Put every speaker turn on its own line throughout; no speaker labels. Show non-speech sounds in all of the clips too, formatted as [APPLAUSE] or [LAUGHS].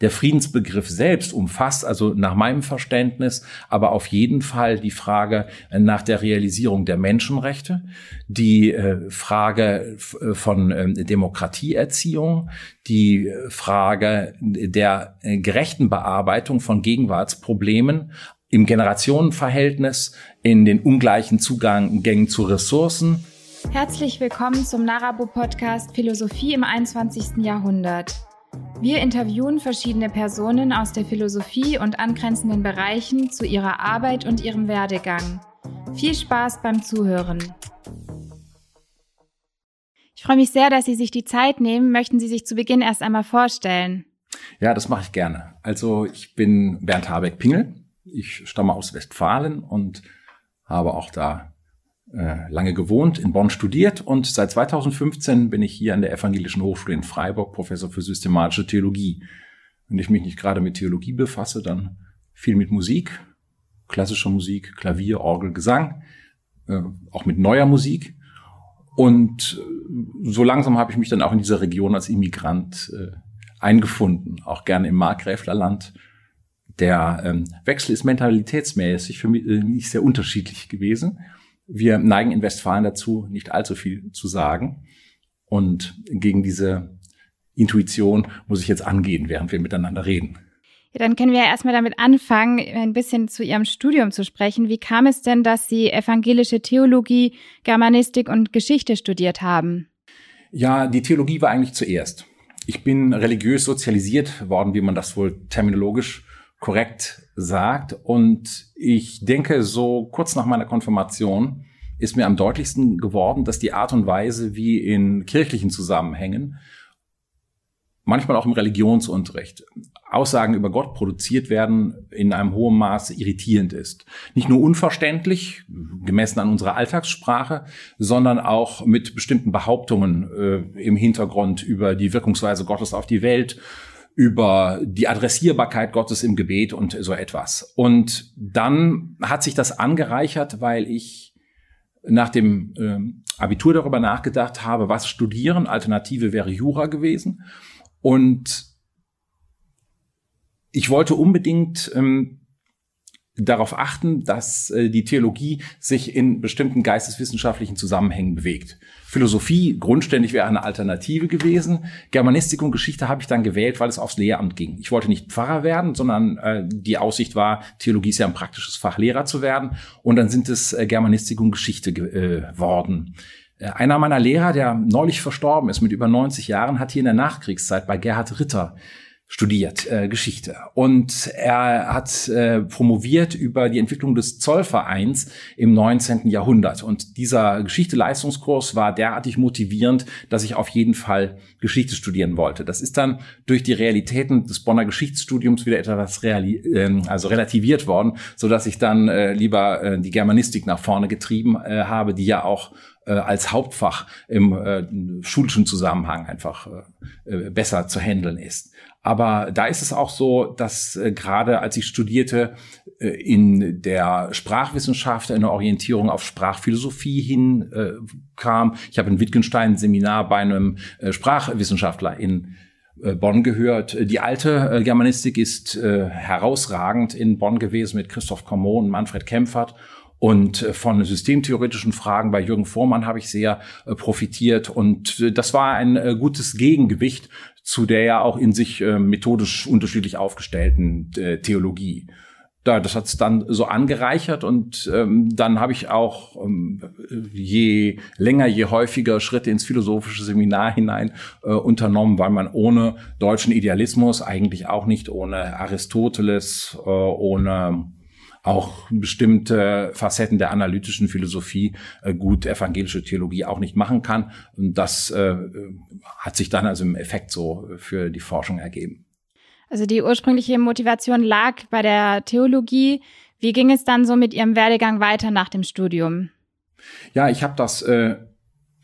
Der Friedensbegriff selbst umfasst also nach meinem Verständnis aber auf jeden Fall die Frage nach der Realisierung der Menschenrechte, die äh, Frage äh, von ähm, Demokratieerziehung, die Frage der äh, gerechten Bearbeitung von Gegenwartsproblemen im Generationenverhältnis, in den ungleichen Zugängen zu Ressourcen.
Herzlich willkommen zum Narabo Podcast Philosophie im 21. Jahrhundert. Wir interviewen verschiedene Personen aus der Philosophie und angrenzenden Bereichen zu ihrer Arbeit und ihrem Werdegang. Viel Spaß beim Zuhören. Ich freue mich sehr, dass Sie sich die Zeit nehmen. Möchten Sie sich zu Beginn erst einmal vorstellen?
Ja, das mache ich gerne. Also ich bin Bernd Habeck-Pingel. Ich stamme aus Westfalen und habe auch da lange gewohnt, in Bonn studiert und seit 2015 bin ich hier an der Evangelischen Hochschule in Freiburg Professor für systematische Theologie. Wenn ich mich nicht gerade mit Theologie befasse, dann viel mit Musik, klassischer Musik, Klavier, Orgel, Gesang, äh, auch mit neuer Musik. Und äh, so langsam habe ich mich dann auch in dieser Region als Immigrant äh, eingefunden, auch gerne im Markgräflerland. Der ähm, Wechsel ist mentalitätsmäßig für mich äh, sehr unterschiedlich gewesen. Wir neigen in Westfalen dazu, nicht allzu viel zu sagen. Und gegen diese Intuition muss ich jetzt angehen, während wir miteinander reden.
Ja, dann können wir ja erstmal damit anfangen, ein bisschen zu Ihrem Studium zu sprechen. Wie kam es denn, dass Sie evangelische Theologie, Germanistik und Geschichte studiert haben?
Ja, die Theologie war eigentlich zuerst. Ich bin religiös sozialisiert worden, wie man das wohl terminologisch korrekt sagt. Und ich denke, so kurz nach meiner Konfirmation ist mir am deutlichsten geworden, dass die Art und Weise, wie in kirchlichen Zusammenhängen, manchmal auch im Religionsunterricht, Aussagen über Gott produziert werden, in einem hohen Maße irritierend ist. Nicht nur unverständlich, gemessen an unserer Alltagssprache, sondern auch mit bestimmten Behauptungen äh, im Hintergrund über die Wirkungsweise Gottes auf die Welt, über die Adressierbarkeit Gottes im Gebet und so etwas. Und dann hat sich das angereichert, weil ich nach dem ähm, Abitur darüber nachgedacht habe, was studieren. Alternative wäre Jura gewesen. Und ich wollte unbedingt ähm, darauf achten, dass äh, die Theologie sich in bestimmten geisteswissenschaftlichen Zusammenhängen bewegt. Philosophie grundständig wäre eine Alternative gewesen. Germanistik und Geschichte habe ich dann gewählt, weil es aufs Lehramt ging. Ich wollte nicht Pfarrer werden, sondern äh, die Aussicht war, Theologie ist ja ein praktisches Fach, Lehrer zu werden. Und dann sind es äh, Germanistik und Geschichte geworden. Äh, äh, einer meiner Lehrer, der neulich verstorben ist mit über 90 Jahren, hat hier in der Nachkriegszeit bei Gerhard Ritter studiert, äh, Geschichte. Und er hat äh, promoviert über die Entwicklung des Zollvereins im 19. Jahrhundert. Und dieser Geschichte-Leistungskurs war derartig motivierend, dass ich auf jeden Fall Geschichte studieren wollte. Das ist dann durch die Realitäten des Bonner Geschichtsstudiums wieder etwas reali äh, also relativiert worden, so dass ich dann äh, lieber äh, die Germanistik nach vorne getrieben äh, habe, die ja auch äh, als Hauptfach im äh, schulischen Zusammenhang einfach äh, äh, besser zu handeln ist. Aber da ist es auch so, dass äh, gerade als ich studierte, äh, in der Sprachwissenschaft eine Orientierung auf Sprachphilosophie hin äh, kam. Ich habe ein Seminar bei einem äh, Sprachwissenschaftler in äh, Bonn gehört. Die alte äh, Germanistik ist äh, herausragend in Bonn gewesen mit Christoph Common und Manfred Kempfert. Und von systemtheoretischen Fragen bei Jürgen Vormann habe ich sehr profitiert. Und das war ein gutes Gegengewicht zu der ja auch in sich äh, methodisch unterschiedlich aufgestellten äh, Theologie. Da, das hat es dann so angereichert und ähm, dann habe ich auch ähm, je länger, je häufiger Schritte ins philosophische Seminar hinein äh, unternommen, weil man ohne deutschen Idealismus, eigentlich auch nicht ohne Aristoteles, äh, ohne auch bestimmte Facetten der analytischen Philosophie äh, gut evangelische Theologie auch nicht machen kann. Und das äh, hat sich dann also im Effekt so für die Forschung ergeben.
Also die ursprüngliche Motivation lag bei der Theologie. Wie ging es dann so mit Ihrem Werdegang weiter nach dem Studium?
Ja, ich habe das äh,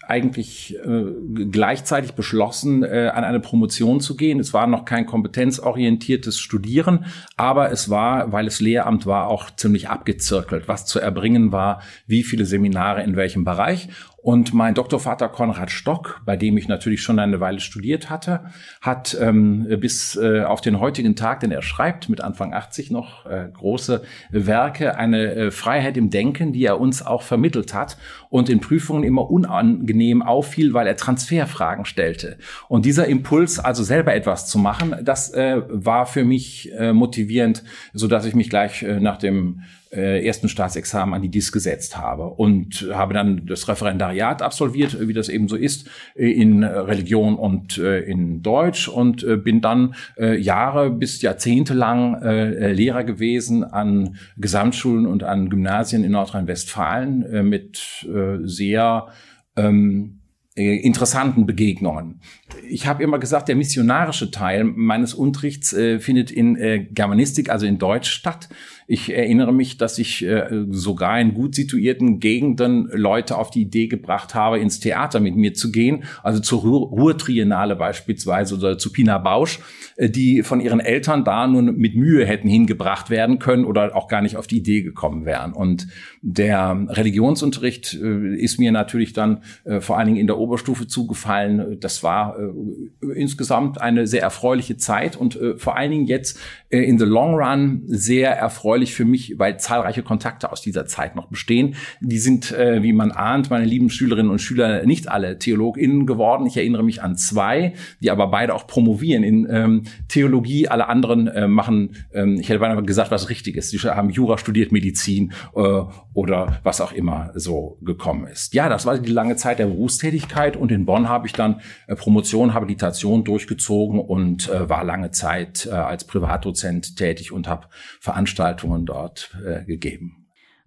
eigentlich äh, gleichzeitig beschlossen, äh, an eine Promotion zu gehen. Es war noch kein kompetenzorientiertes Studieren, aber es war, weil es Lehramt war, auch ziemlich abgezirkelt, was zu erbringen war, wie viele Seminare in welchem Bereich. Und mein Doktorvater Konrad Stock, bei dem ich natürlich schon eine Weile studiert hatte, hat ähm, bis äh, auf den heutigen Tag, den er schreibt, mit Anfang 80 noch äh, große Werke, eine äh, Freiheit im Denken, die er uns auch vermittelt hat und in Prüfungen immer unangenehm auffiel, weil er Transferfragen stellte. Und dieser Impuls, also selber etwas zu machen, das äh, war für mich äh, motivierend, so dass ich mich gleich äh, nach dem äh, ersten Staatsexamen an die DIS gesetzt habe und habe dann das Referendariat absolviert, wie das eben so ist, äh, in Religion und äh, in Deutsch und bin dann Jahre bis Jahrzehnte lang Lehrer gewesen an Gesamtschulen und an Gymnasien in Nordrhein-Westfalen mit sehr ähm, interessanten Begegnungen. Ich habe immer gesagt, der missionarische Teil meines Unterrichts äh, findet in äh, Germanistik, also in Deutsch statt. Ich erinnere mich, dass ich äh, sogar in gut situierten Gegenden Leute auf die Idee gebracht habe, ins Theater mit mir zu gehen, also zur Ruhrtriennale beispielsweise oder zu Pina Bausch, die von ihren Eltern da nun mit Mühe hätten hingebracht werden können oder auch gar nicht auf die Idee gekommen wären. Und der Religionsunterricht äh, ist mir natürlich dann äh, vor allen Dingen in der Oberstufe zugefallen. Das war äh, insgesamt eine sehr erfreuliche Zeit und äh, vor allen Dingen jetzt äh, in the long run sehr erfreulich für mich, weil zahlreiche Kontakte aus dieser Zeit noch bestehen. Die sind, äh, wie man ahnt, meine lieben Schülerinnen und Schüler nicht alle TheologInnen geworden. Ich erinnere mich an zwei, die aber beide auch promovieren in ähm, Theologie. Alle anderen äh, machen, ähm, ich hätte beinahe gesagt, was Richtiges. Die haben Jura studiert, Medizin äh, oder was auch immer so gekommen ist. Ja, das war die lange Zeit der Berufstätigkeit und in Bonn habe ich dann äh, Promotion, Habilitation durchgezogen und äh, war lange Zeit äh, als Privatdozent tätig und habe Veranstaltungen dort äh, gegeben.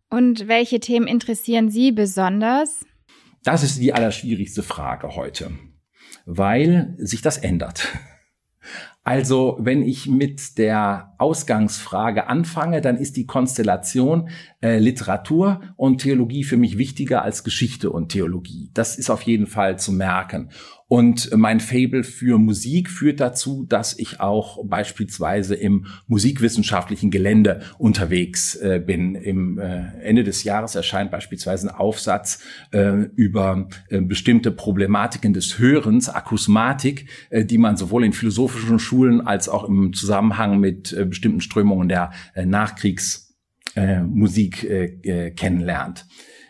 Und welche Themen interessieren Sie besonders?
Das ist die allerschwierigste Frage heute, weil sich das ändert. Also, wenn ich mit der Ausgangsfrage anfange, dann ist die Konstellation äh, Literatur und Theologie für mich wichtiger als Geschichte und Theologie. Das ist auf jeden Fall zu merken. Und mein Fable für Musik führt dazu, dass ich auch beispielsweise im musikwissenschaftlichen Gelände unterwegs äh, bin. Im äh, Ende des Jahres erscheint beispielsweise ein Aufsatz äh, über äh, bestimmte Problematiken des Hörens, Akusmatik, äh, die man sowohl in philosophischen Schulen als auch im Zusammenhang mit äh, bestimmten Strömungen der Nachkriegsmusik kennenlernt.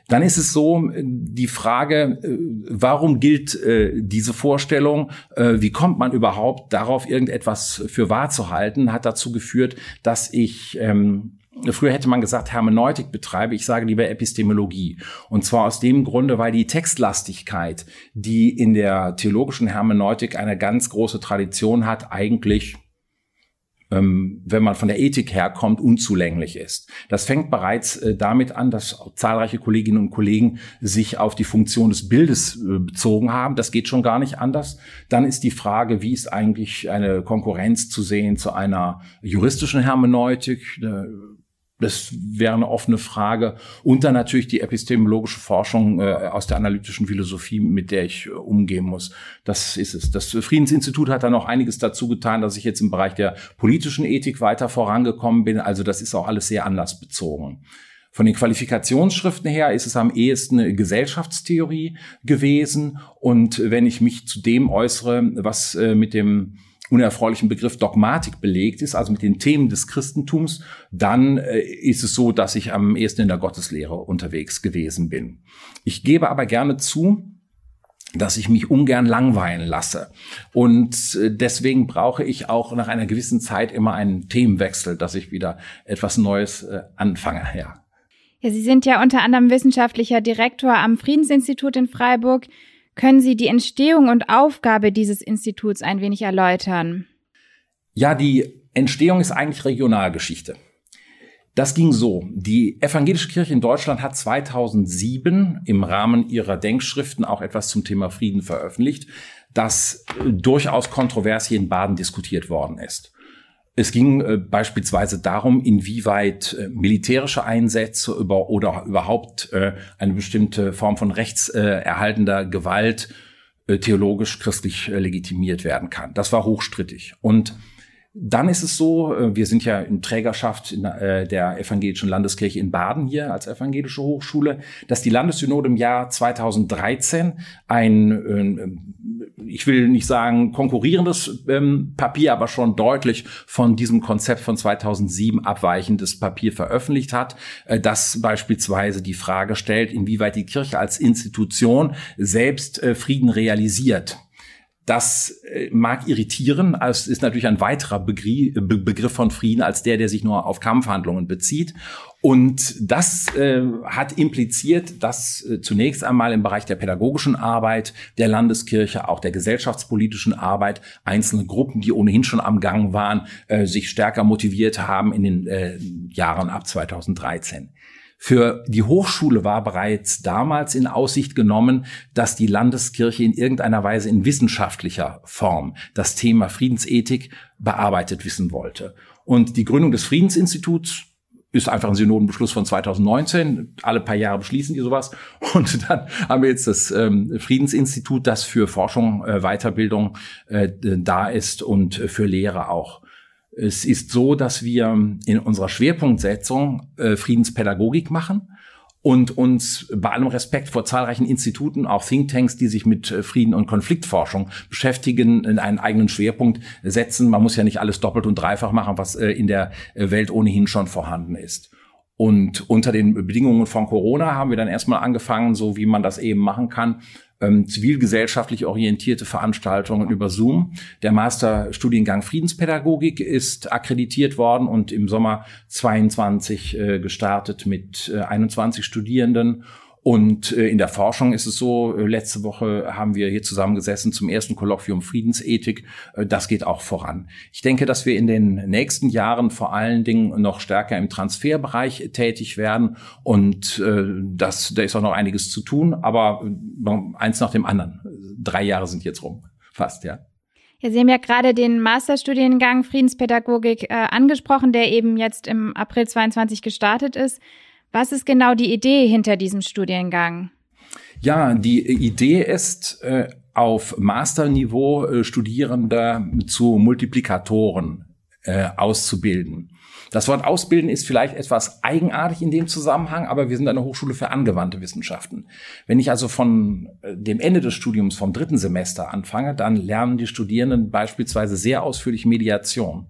Dann ist es so, die Frage, äh, warum gilt äh, diese Vorstellung, äh, wie kommt man überhaupt darauf, irgendetwas für wahr zu halten, hat dazu geführt, dass ich ähm, Früher hätte man gesagt, Hermeneutik betreibe, ich sage lieber Epistemologie. Und zwar aus dem Grunde, weil die Textlastigkeit, die in der theologischen Hermeneutik eine ganz große Tradition hat, eigentlich wenn man von der Ethik herkommt, unzulänglich ist. Das fängt bereits äh, damit an, dass zahlreiche Kolleginnen und Kollegen sich auf die Funktion des Bildes äh, bezogen haben. Das geht schon gar nicht anders. Dann ist die Frage, wie ist eigentlich eine Konkurrenz zu sehen zu einer juristischen Hermeneutik? Das wäre eine offene Frage. Und dann natürlich die epistemologische Forschung äh, aus der analytischen Philosophie, mit der ich äh, umgehen muss. Das ist es. Das Friedensinstitut hat da noch einiges dazu getan, dass ich jetzt im Bereich der politischen Ethik weiter vorangekommen bin. Also das ist auch alles sehr anlassbezogen. Von den Qualifikationsschriften her ist es am ehesten eine Gesellschaftstheorie gewesen. Und wenn ich mich zu dem äußere, was äh, mit dem unerfreulichen Begriff Dogmatik belegt ist, also mit den Themen des Christentums, dann äh, ist es so, dass ich am ehesten in der Gotteslehre unterwegs gewesen bin. Ich gebe aber gerne zu, dass ich mich ungern langweilen lasse. Und äh, deswegen brauche ich auch nach einer gewissen Zeit immer einen Themenwechsel, dass ich wieder etwas Neues äh, anfange. Ja.
ja, Sie sind ja unter anderem wissenschaftlicher Direktor am Friedensinstitut in Freiburg. Können Sie die Entstehung und Aufgabe dieses Instituts ein wenig erläutern?
Ja, die Entstehung ist eigentlich Regionalgeschichte. Das ging so. Die evangelische Kirche in Deutschland hat 2007 im Rahmen ihrer Denkschriften auch etwas zum Thema Frieden veröffentlicht, das durchaus kontrovers hier in Baden diskutiert worden ist. Es ging äh, beispielsweise darum, inwieweit äh, militärische Einsätze über, oder überhaupt äh, eine bestimmte Form von rechtserhaltender Gewalt theologisch christlich legitimiert werden kann. Das war hochstrittig. Und Dann ist es so, wir sind ja in Trägerschaft der Evangelischen Landeskirche in Baden hier als evangelische Hochschule, dass die Landessynode im Jahr 2013 ein, ich will nicht sagen konkurrierendes ähm, Papier, aber schon deutlich von diesem Konzept von 2007 abweichendes Papier veröffentlicht hat, das beispielsweise die Frage stellt, inwieweit die Kirche als Institution selbst Frieden realisiert. Das äh, mag irritieren, es ist natürlich ein weiterer Begriff von Frieden als der, der sich nur auf Kampfhandlungen bezieht. Und das äh, hat impliziert, dass äh, zunächst einmal im Bereich der pädagogischen Arbeit, der Landeskirche, auch der gesellschaftspolitischen Arbeit einzelne Gruppen, die ohnehin schon am Gang waren, äh, sich stärker motiviert haben in den äh, Jahren ab 2013. Für die Hochschule war bereits damals in Aussicht genommen, dass die Landeskirche in irgendeiner Weise in wissenschaftlicher Form das Thema Friedensethik bearbeitet wissen wollte. Und die Gründung des Friedensinstituts ist einfach ein Synodenbeschluss von 2019. Alle paar Jahre beschließen die sowas. [LAUGHS] Und dann haben wir jetzt das ähm, Friedensinstitut, das für Forschung, äh, Weiterbildung äh, da ist und für Lehre auch. Es ist so, dass wir in unserer Schwerpunktsetzung äh, Friedenspädagogik machen und uns bei allem Respekt vor zahlreichen Instituten, auch Thinktanks, die sich mit äh, Frieden und Konfliktforschung beschäftigen, in einen eigenen Schwerpunkt setzen. Man muss ja nicht alles doppelt und dreifach machen, was äh, in der äh, Welt ohnehin schon vorhanden ist. Und unter den Bedingungen von Corona haben wir dann erstmal angefangen, so wie man das eben machen kann, ähm, zivilgesellschaftlich orientierte Veranstaltungen über Zoom. Der Masterstudiengang Friedenspädagogik ist akkreditiert worden und im Sommer 22 äh, gestartet mit äh, 21 Studierenden und äh, in der Forschung ist es so, äh, letzte Woche haben wir hier zusammengesessen zum ersten Kolloquium Friedensethik. Äh, das geht auch voran. Ich denke, dass wir in den nächsten Jahren vor allen Dingen noch stärker im Transferbereich tätig werden. Und das, da ist auch noch einiges zu tun, aber eins nach dem anderen. Drei Jahre sind jetzt rum. Fast, ja.
Ja, Sie haben ja gerade den Masterstudiengang Friedenspädagogik äh, angesprochen, der eben jetzt im April 22 gestartet ist. Was ist genau die Idee hinter diesem Studiengang?
Ja, die Idee ist, äh, auf Masterniveau äh, Studierende zu Multiplikatoren äh, auszubilden. Das Wort Ausbilden ist vielleicht etwas eigenartig in dem Zusammenhang, aber wir sind eine Hochschule für angewandte Wissenschaften. Wenn ich also von äh, dem Ende des Studiums vom dritten Semester anfange, dann lernen die Studierenden beispielsweise sehr ausführlich Mediation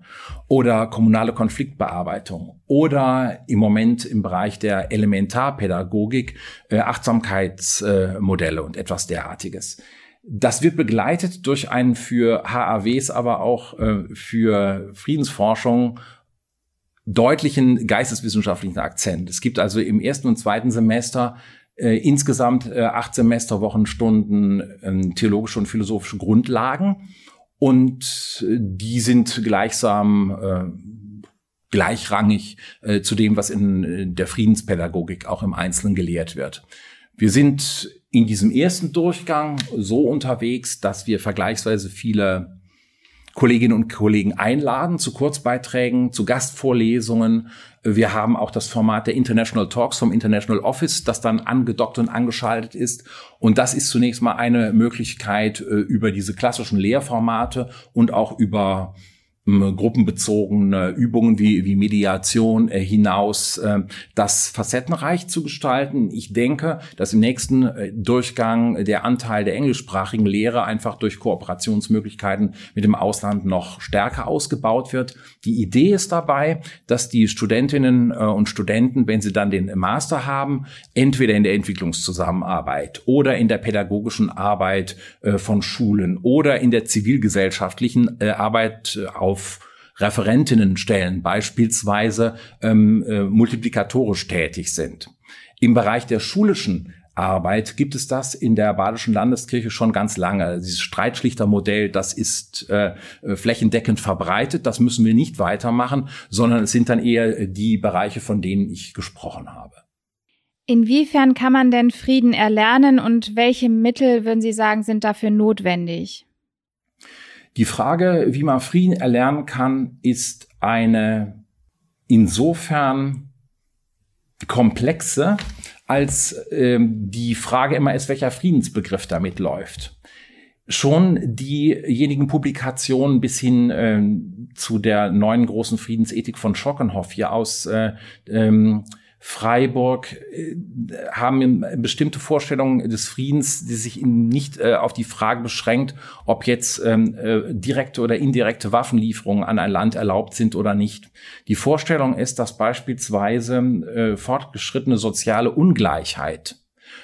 oder kommunale Konfliktbearbeitung oder im Moment im Bereich der Elementarpädagogik äh, Achtsamkeitsmodelle und etwas derartiges. Das wird begleitet durch einen für HAWs, aber auch äh, für Friedensforschung deutlichen geisteswissenschaftlichen Akzent. Es gibt also im ersten und zweiten Semester äh, insgesamt äh, acht Semesterwochenstunden äh, theologische und philosophische Grundlagen und äh, die sind gleichsam äh, gleichrangig äh, zu dem, was in äh, der Friedenspädagogik auch im Einzelnen gelehrt wird. Wir sind in diesem ersten Durchgang so unterwegs, dass wir vergleichsweise viele Kolleginnen und Kollegen einladen zu Kurzbeiträgen, zu Gastvorlesungen. Wir haben auch das Format der International Talks vom International Office, das dann angedockt und angeschaltet ist. Und das ist zunächst mal eine Möglichkeit, äh, über diese klassischen Lehrformate und auch über gruppenbezogene Übungen wie, wie Mediation äh, hinaus äh, das facettenreich zu gestalten. Ich denke, dass im nächsten äh, Durchgang der Anteil der englischsprachigen Lehre einfach durch Kooperationsmöglichkeiten mit dem Ausland noch stärker ausgebaut wird. Die Idee ist dabei, dass die Studentinnen und Studenten, wenn sie dann den Master haben, entweder in der Entwicklungszusammenarbeit oder in der pädagogischen Arbeit von Schulen oder in der zivilgesellschaftlichen Arbeit auf auf Referentinnenstellen beispielsweise ähm, äh, multiplikatorisch tätig sind. Im Bereich der schulischen Arbeit gibt es das in der Badischen Landeskirche schon ganz lange. Dieses Streitschlichtermodell, das ist äh, flächendeckend verbreitet. Das müssen wir nicht weitermachen, sondern es sind dann eher die Bereiche, von denen ich gesprochen habe.
Inwiefern kann man denn Frieden erlernen und welche Mittel, würden Sie sagen, sind dafür notwendig?
Die Frage, wie man Frieden erlernen kann, ist eine insofern komplexe, als ähm, die Frage immer ist, welcher Friedensbegriff damit läuft. schon diejenigen Publikationen bis hin äh, zu der neuen großen Friedensethik von Schockenhoff hier aus äh, ähm, Freiburg äh, haben bestimmte Vorstellungen des Friedens, die sich nicht äh, auf die Frage beschränkt, ob jetzt ähm, äh, direkte oder indirekte Waffenlieferungen an ein Land erlaubt sind oder nicht. Die Vorstellung ist, dass beispielsweise fortgeschrittene soziale Ungleichheit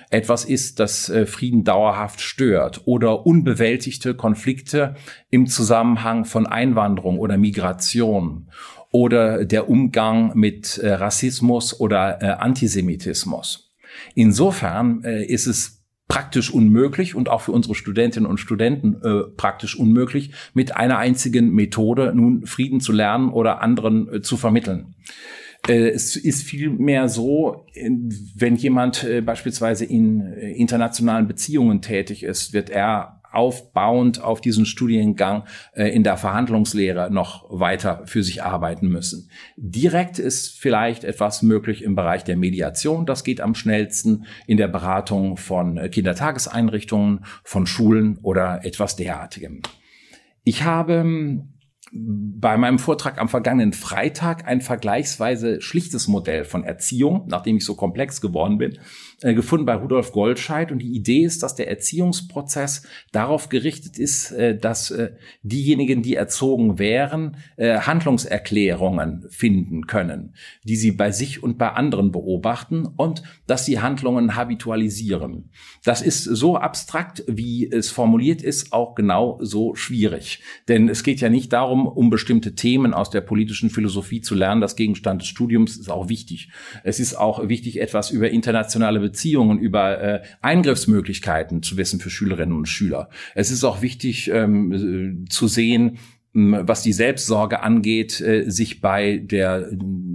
etwas ist, das Frieden dauerhaft stört oder unbewältigte Konflikte im Zusammenhang von Einwanderung oder Migration oder der Umgang mit äh, Rassismus oder äh, Antisemitismus. Insofern äh, ist es praktisch unmöglich und auch für unsere Studentinnen und Studenten äh, praktisch unmöglich, mit einer einzigen Methode nun Frieden zu lernen oder anderen äh, zu vermitteln. Äh, es ist vielmehr so, wenn jemand beispielsweise in internationalen Beziehungen tätig ist, wird er aufbauend auf diesen Studiengang äh, in der Verhandlungslehre noch weiter für sich arbeiten müssen. Direkt ist vielleicht etwas möglich im Bereich der Mediation. Das geht am schnellsten in der Beratung von äh, Kindertageseinrichtungen, von Schulen oder etwas derartigem. Ich habe ähm, bei meinem Vortrag am vergangenen Freitag ein vergleichsweise schlichtes Modell von Erziehung, nachdem ich so komplex geworden bin, äh, gefunden bei Rudolf Goldscheid. Und die Idee ist, dass der Erziehungsprozess darauf gerichtet ist, äh, dass äh, diejenigen, die erzogen wären, Handlungserklärungen finden können, die sie bei sich und bei anderen beobachten und dass sie Handlungen habitualisieren. Das ist so abstrakt, wie es formuliert ist, auch genau so schwierig. Denn es geht ja nicht darum, um bestimmte Themen aus der politischen Philosophie zu lernen. Das Gegenstand des Studiums ist auch wichtig. Es ist auch wichtig, etwas über internationale Beziehungen, über äh, Eingriffsmöglichkeiten zu wissen für Schülerinnen und Schüler. Es ist auch wichtig ähm, zu sehen, was die Selbstsorge angeht, äh, sich bei der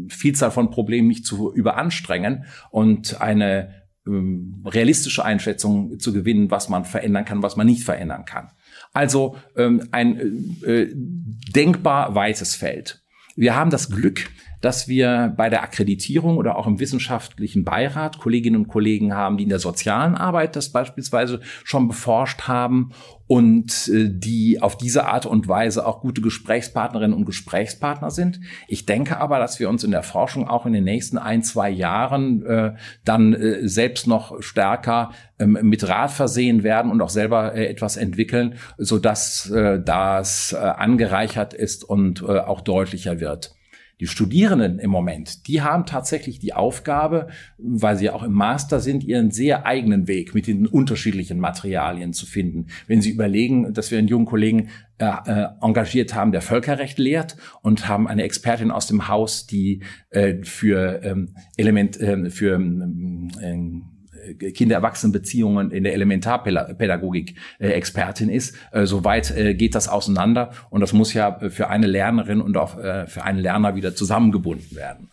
Vielzahl von Problemen nicht zu überanstrengen und eine ähm, realistische Einschätzung zu gewinnen, was man verändern kann, was man nicht verändern kann. Also ähm, ein äh, denkbar weites Feld. Wir haben das Glück, dass wir bei der Akkreditierung oder auch im wissenschaftlichen Beirat Kolleginnen und Kollegen haben, die in der sozialen Arbeit das beispielsweise schon beforscht haben und äh, die auf diese Art und Weise auch gute Gesprächspartnerinnen und Gesprächspartner sind. Ich denke aber, dass wir uns in der Forschung auch in den nächsten ein, zwei Jahren äh, dann äh, selbst noch stärker ähm, mit Rat versehen werden und auch selber äh, etwas entwickeln, so dass äh, das äh, angereichert ist und äh, auch deutlicher wird. Die Studierenden im Moment, die haben tatsächlich die Aufgabe, weil sie ja auch im Master sind, ihren sehr eigenen Weg mit den unterschiedlichen Materialien zu finden. Wenn Sie überlegen, dass wir einen jungen Kollegen äh, äh, engagiert haben, der Völkerrecht lehrt und haben eine Expertin aus dem Haus, die äh, für ähm, Element, äh, für ähm, Kinder-Erwachsenen-Beziehungen in der Elementarpädagogik äh, Expertin ist. Äh, Soweit äh, geht das auseinander und das muss ja für eine Lernerin und auch äh, für einen Lerner wieder zusammengebunden werden.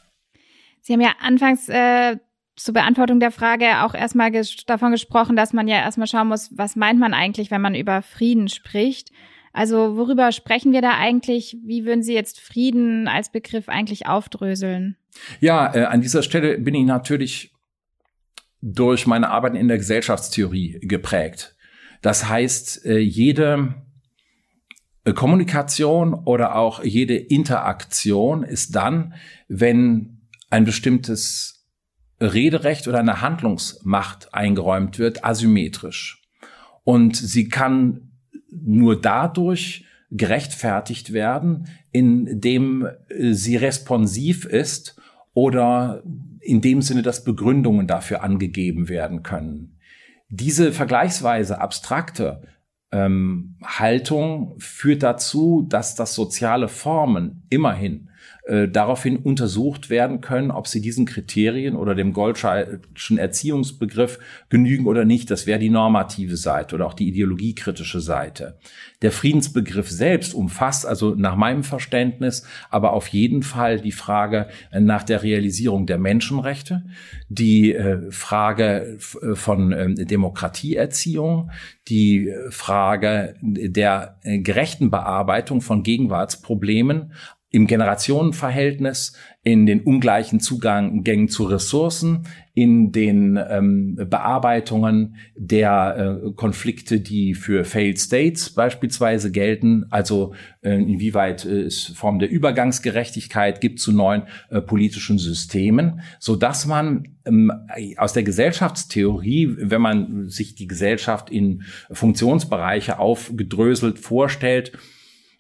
Sie haben ja anfangs äh, zur Beantwortung der Frage auch erstmal ges davon gesprochen, dass man ja erstmal schauen muss, was meint man eigentlich, wenn man über Frieden spricht. Also worüber sprechen wir da eigentlich? Wie würden Sie jetzt Frieden als Begriff eigentlich aufdröseln?
Ja, äh, an dieser Stelle bin ich natürlich durch meine Arbeit in der Gesellschaftstheorie geprägt. Das heißt, äh, jede äh, Kommunikation oder auch jede Interaktion ist dann, wenn ein bestimmtes Rederecht oder eine Handlungsmacht eingeräumt wird, asymmetrisch. Und sie kann nur dadurch gerechtfertigt werden, indem äh, sie responsiv ist oder in dem Sinne, dass Begründungen dafür angegeben werden können. Diese vergleichsweise abstrakte ähm, Haltung führt dazu, dass das soziale Formen immerhin äh, daraufhin untersucht werden können, ob sie diesen Kriterien oder dem Goldscheidschen Erziehungsbegriff genügen oder nicht. Das wäre die normative Seite oder auch die ideologiekritische Seite. Der Friedensbegriff selbst umfasst also nach meinem Verständnis aber auf jeden Fall die Frage nach der Realisierung der Menschenrechte, die äh, Frage äh, von ähm, Demokratieerziehung, die Frage der gerechten Bearbeitung von Gegenwartsproblemen, im Generationenverhältnis, in den ungleichen Zugängen zu Ressourcen, in den ähm, Bearbeitungen der äh, Konflikte, die für Failed States beispielsweise gelten, also äh, inwieweit äh, es Form der Übergangsgerechtigkeit gibt zu neuen äh, politischen Systemen, so dass man ähm, aus der Gesellschaftstheorie, wenn man sich die Gesellschaft in Funktionsbereiche aufgedröselt vorstellt,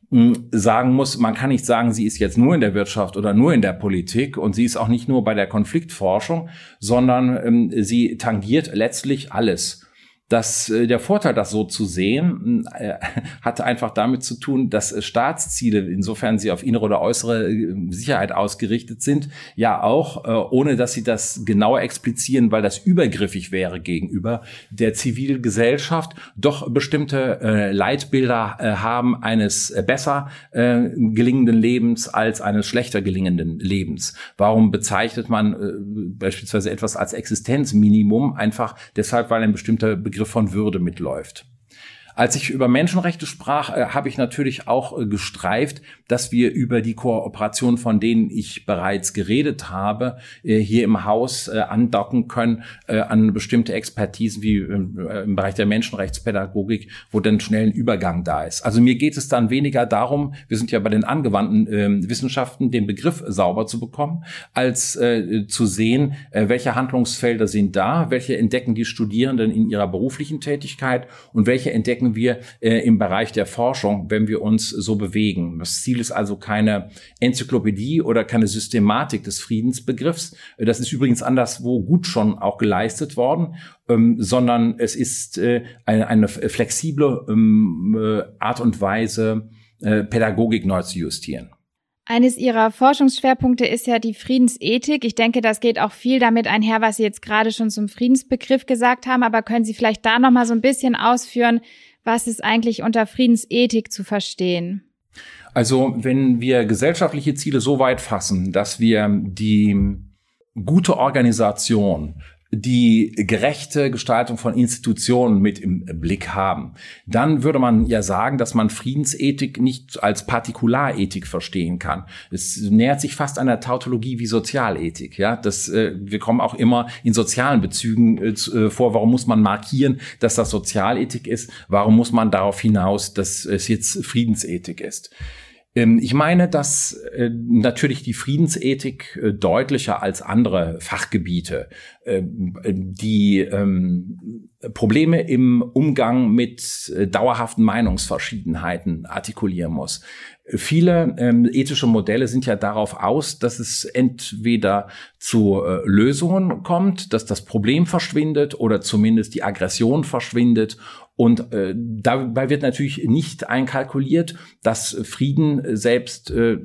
sagen muss, man kann nicht sagen, sie ist jetzt nur in der Wirtschaft oder nur in der Politik und sie ist auch nicht nur bei der Konfliktforschung, sondern ähm, sie tangiert letztlich alles. Das, äh, der Vorteil, das so zu sehen, äh, [LAUGHS] hatte einfach damit zu tun, dass äh, Staatsziele, insofern sie auf innere oder äußere äh, Sicherheit ausgerichtet sind, ja auch, äh, ohne dass sie das genauer explizieren, weil das übergriffig wäre gegenüber der Zivilgesellschaft, doch bestimmte äh, Leitbilder haben eines besser gelingenden Lebens als eines schlechter gelingenden Lebens. Warum bezeichnet man beispielsweise etwas als Existenzminimum? Einfach deshalb, weil ein bestimmter Begriff Begriff von Würde mitläuft. Als ich über Menschenrechte sprach, äh, habe ich natürlich auch äh, gestreift, dass wir über die Kooperation, von denen ich bereits geredet habe, äh, hier im Haus äh, andocken können äh, an bestimmte Expertisen wie äh, im Bereich der Menschenrechtspädagogik, wo dann schnell ein Übergang da ist. Also mir geht es dann weniger darum, wir sind ja bei den angewandten ähm, Wissenschaften, den Begriff sauber zu bekommen, als zu sehen, welche Handlungsfelder sind da, welche entdecken die Studierenden in ihrer beruflichen Tätigkeit und welche entdecken wir im Bereich der Forschung, wenn wir uns so bewegen. Das Ziel ist also keine Enzyklopädie oder keine Systematik des Friedensbegriffs. Das ist übrigens anderswo gut schon auch geleistet worden, ähm, sondern es ist äh, eine, eine flexible ähm, äh, Art und Weise, äh, Pädagogik neu zu justieren.
Eines Ihrer Forschungsschwerpunkte ist ja die Friedensethik. Ich denke, das geht auch viel damit einher, was Sie jetzt gerade schon zum Friedensbegriff gesagt haben. Aber können Sie vielleicht da noch mal so ein bisschen ausführen, was ist eigentlich unter Friedensethik zu verstehen?
Also, wenn wir gesellschaftliche Ziele so weit fassen, dass wir die gute Organisation die gerechte Gestaltung von Institutionen mit im Blick haben, dann würde man ja sagen, dass man Friedensethik nicht als Partikularethiek verstehen kann. Es nähert sich fast einer Tautologie wie Sozialethik. Ja, das, äh, wir kommen auch immer in sozialen Bezügen äh, äh, vor. Warum muss man markieren, dass das Sozialethik ist? Warum muss man darauf hinaus, dass es jetzt Friedensethik ist? Ähm, ich meine, dass äh, natürlich die Friedensethik äh, deutlicher als andere Fachgebiete äh, die ähm, Probleme im Umgang mit dauerhaften Meinungsverschiedenheiten artikulieren muss. Viele ähm, ethische Modelle sind ja darauf aus, dass es entweder zu äh, Lösungen kommt, dass das Problem verschwindet oder zumindest die Aggression verschwindet und äh, dabei wird natürlich nicht einkalkuliert, dass Frieden selbst äh,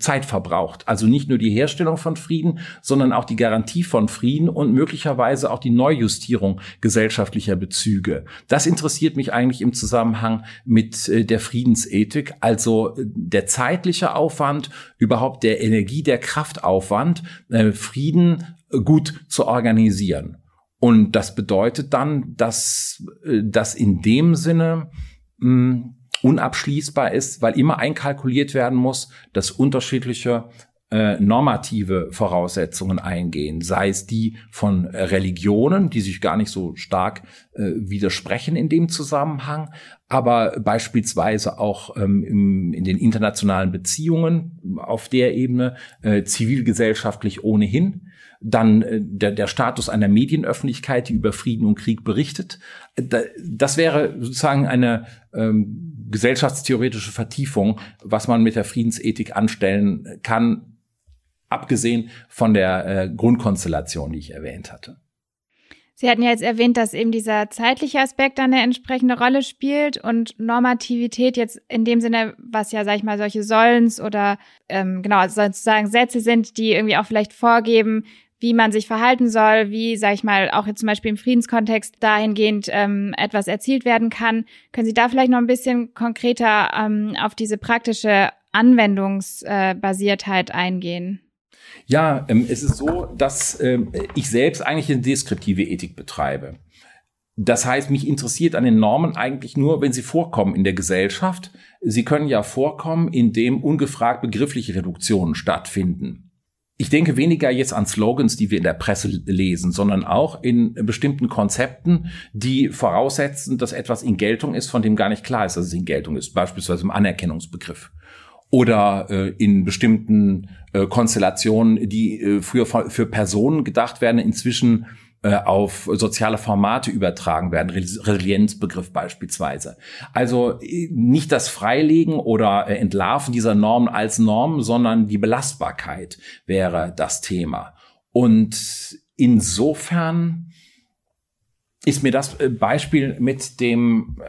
Zeit verbraucht. Also nicht nur die Herstellung von Frieden, sondern auch die Garantie von Frieden und möglicherweise auch die Neujustierung gesellschaftlicher Bezüge. Das interessiert mich eigentlich im Zusammenhang mit äh, der Friedensethik, also äh, der zeitliche Aufwand, überhaupt der Energie, der Kraftaufwand, äh, Frieden gut zu organisieren. Und das bedeutet dann, dass äh, das in dem Sinne mh, hm, unabschließbar ist, weil immer einkalkuliert werden muss, dass unterschiedliche äh, normative Voraussetzungen eingehen, sei es die von Religionen, die sich gar nicht so stark äh, widersprechen in dem Zusammenhang, aber beispielsweise auch ähm, im, in den internationalen Beziehungen auf der Ebene äh, zivilgesellschaftlich ohnehin dann äh, der, der Status einer Medienöffentlichkeit, die über Frieden und Krieg berichtet. Das wäre sozusagen eine ähm, gesellschaftstheoretische Vertiefung, was man mit der Friedensethik anstellen kann, abgesehen von der äh, Grundkonstellation, die ich erwähnt hatte.
Sie hatten ja jetzt erwähnt, dass eben dieser zeitliche Aspekt eine entsprechende Rolle spielt und Normativität jetzt in dem Sinne, was ja, sag ich mal, solche Sollens oder ähm, genau, sozusagen Sätze sind, die irgendwie auch vielleicht vorgeben, wie man sich verhalten soll, wie, sag ich mal, auch jetzt zum Beispiel im Friedenskontext dahingehend ähm, etwas erzielt werden kann. Können Sie da vielleicht noch ein bisschen konkreter ähm, auf diese praktische Anwendungsbasiertheit eingehen?
Ja, ähm, es ist so, dass ähm, ich selbst eigentlich eine deskriptive Ethik betreibe. Das heißt, mich interessiert an den Normen eigentlich nur, wenn sie vorkommen in der Gesellschaft. Sie können ja vorkommen, indem ungefragt begriffliche Reduktionen stattfinden. Ich denke weniger jetzt an Slogans, die wir in der Presse lesen, sondern auch in bestimmten Konzepten, die voraussetzen, dass etwas in Geltung ist, von dem gar nicht klar ist, dass es in Geltung ist. Beispielsweise im Anerkennungsbegriff oder äh, in bestimmten äh, Konstellationen, die äh, früher für Personen gedacht werden, inzwischen äh, auf soziale Formate übertragen werden, Resilienzbegriff beispielsweise. Also äh, nicht das Freilegen oder äh, Entlarven dieser Normen als Norm, sondern die Belastbarkeit wäre das Thema. Und insofern ist mir das Beispiel mit dem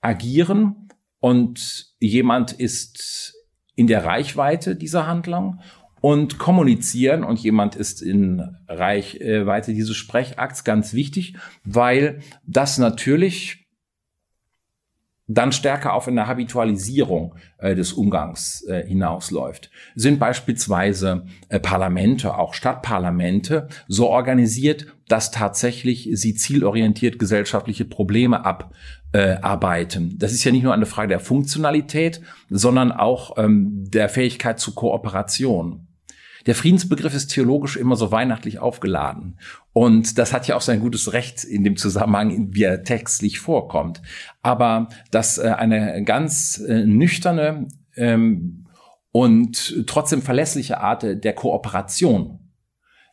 Agieren und jemand ist in der Reichweite dieser Handlung und kommunizieren und jemand ist in Reichweite dieses Sprechakts ganz wichtig, weil das natürlich dann stärker auf eine Habitualisierung äh, des Umgangs äh, hinausläuft. Sind beispielsweise äh, Parlamente, auch Stadtparlamente, so organisiert, dass tatsächlich sie zielorientiert gesellschaftliche Probleme abarbeiten. Das ist ja nicht nur eine Frage der Funktionalität, sondern auch ähm, der Fähigkeit zu Kooperation. Der Friedensbegriff ist theologisch immer so weihnachtlich aufgeladen. Und das hat ja auch sein gutes Recht in dem Zusammenhang, wie er textlich vorkommt. Aber dass äh, eine ganz äh, nüchterne ähm, und trotzdem verlässliche Art der Kooperation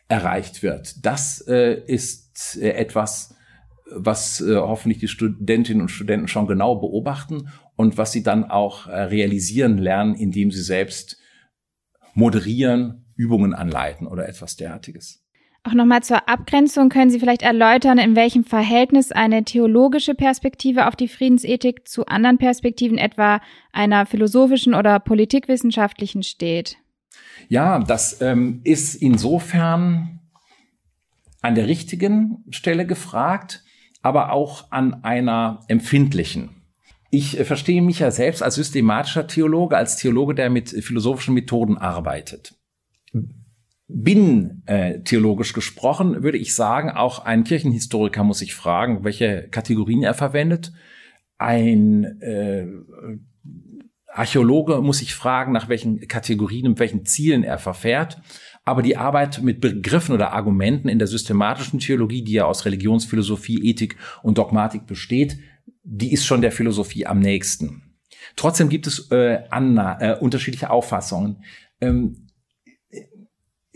erreicht wird, das äh, ist äh, etwas, was äh, hoffentlich die Studentinnen und Studenten schon genau beobachten und was sie dann auch äh, realisieren lernen, indem sie selbst moderieren Übungen anleiten oder etwas derartiges.
Auch nochmal zur Abgrenzung können Sie vielleicht erläutern, in welchem Verhältnis eine theologische Perspektive auf die Friedensethik zu anderen Perspektiven, etwa einer philosophischen oder politikwissenschaftlichen steht.
Ja, das ähm, ist insofern an der richtigen Stelle gefragt, aber auch an einer empfindlichen. Ich äh, verstehe mich ja selbst als systematischer Theologe, als Theologe, der mit philosophischen Methoden arbeitet bin äh, theologisch gesprochen, würde ich sagen, auch ein Kirchenhistoriker muss sich fragen, welche Kategorien er verwendet. Ein äh, Archäologe muss sich fragen, nach welchen Kategorien und welchen Zielen er verfährt. Aber die Arbeit mit Begriffen oder Argumenten in der systematischen Theologie, die ja aus Religionsphilosophie, Ethik und Dogmatik besteht, die ist schon der Philosophie am nächsten. Trotzdem gibt es äh, Anna, äh, unterschiedliche Auffassungen. Ähm,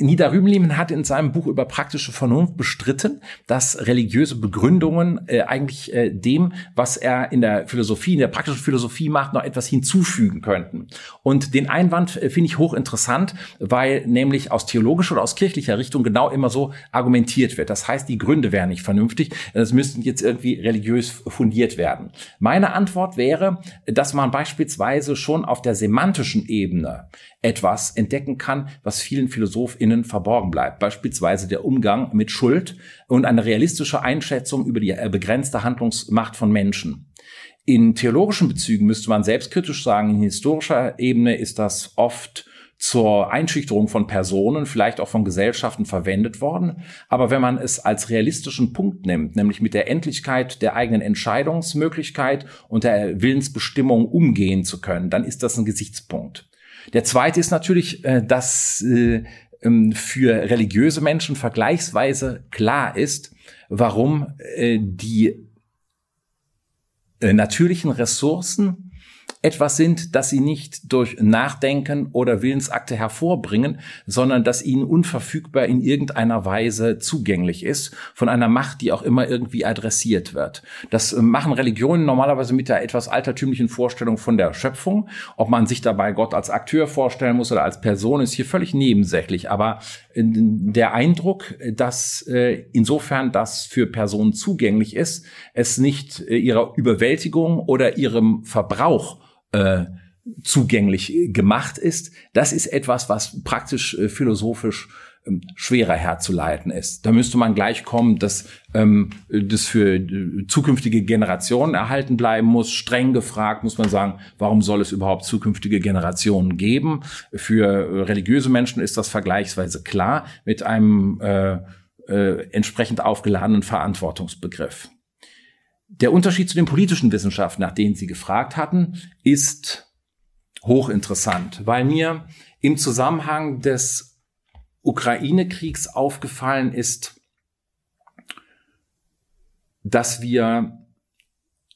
Nida Rümelin hat in seinem Buch über praktische Vernunft bestritten, dass religiöse Begründungen äh, eigentlich äh, dem, was er in der Philosophie, in der praktischen Philosophie macht, noch etwas hinzufügen könnten. Und den Einwand äh, finde ich hochinteressant, weil nämlich aus theologischer oder aus kirchlicher Richtung genau immer so argumentiert wird. Das heißt, die Gründe wären nicht vernünftig, es müssten jetzt irgendwie religiös fundiert werden. Meine Antwort wäre, dass man beispielsweise schon auf der semantischen Ebene etwas entdecken kann, was vielen PhilosophInnen verborgen bleibt. Beispielsweise der Umgang mit Schuld und eine realistische Einschätzung über die äh, begrenzte Handlungsmacht von Menschen. In theologischen Bezügen müsste man selbstkritisch sagen, in historischer Ebene ist das oft zur Einschüchterung von Personen, vielleicht auch von Gesellschaften verwendet worden. Aber wenn man es als realistischen Punkt nimmt, nämlich mit der Endlichkeit der eigenen Entscheidungsmöglichkeit und der Willensbestimmung umgehen zu können, dann ist das ein Gesichtspunkt. Der zweite ist natürlich, äh, dass äh, für religiöse Menschen vergleichsweise klar ist, warum äh, die natürlichen Ressourcen etwas sind, das sie nicht durch Nachdenken oder Willensakte hervorbringen, sondern das ihnen unverfügbar in irgendeiner Weise zugänglich ist, von einer Macht, die auch immer irgendwie adressiert wird. Das äh, machen Religionen normalerweise mit der etwas altertümlichen Vorstellung von der Schöpfung. Ob man sich dabei Gott als Akteur vorstellen muss oder als Person, ist hier völlig nebensächlich. Aber äh, der Eindruck, dass äh, insofern das für Personen zugänglich ist, es nicht ihrer Überwältigung oder ihrem Verbrauch äh, zugänglich gemacht ist, das ist etwas, was praktisch äh, philosophisch ähm, schwerer herzuleiten ist. Da müsste man gleich kommen, dass ähm, das für äh, zukünftige Generationen erhalten bleiben muss. Streng gefragt muss man sagen, warum soll es überhaupt zukünftige Generationen geben? Für äh, religiöse Menschen ist das vergleichsweise klar mit einem äh, äh, entsprechend aufgeladenen Verantwortungsbegriff. Der Unterschied zu den politischen Wissenschaften, nach denen Sie gefragt hatten, ist hochinteressant, weil mir im Zusammenhang des Ukraine-Kriegs aufgefallen ist, dass wir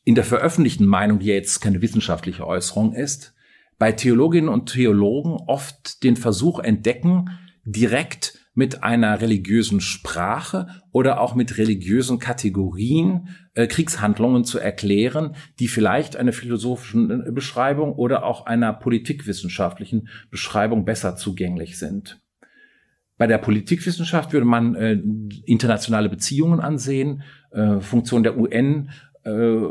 in der veröffentlichten Meinung, die jetzt keine wissenschaftliche Äußerung ist, bei Theologinnen und Theologen oft den Versuch entdecken, direkt mit einer religiösen Sprache oder auch mit religiösen Kategorien äh, Kriegshandlungen zu erklären, die vielleicht einer philosophischen äh, Beschreibung oder auch einer politikwissenschaftlichen Beschreibung besser zugänglich sind. Bei der Politikwissenschaft würde man äh, internationale Beziehungen ansehen, äh, Funktion der UN,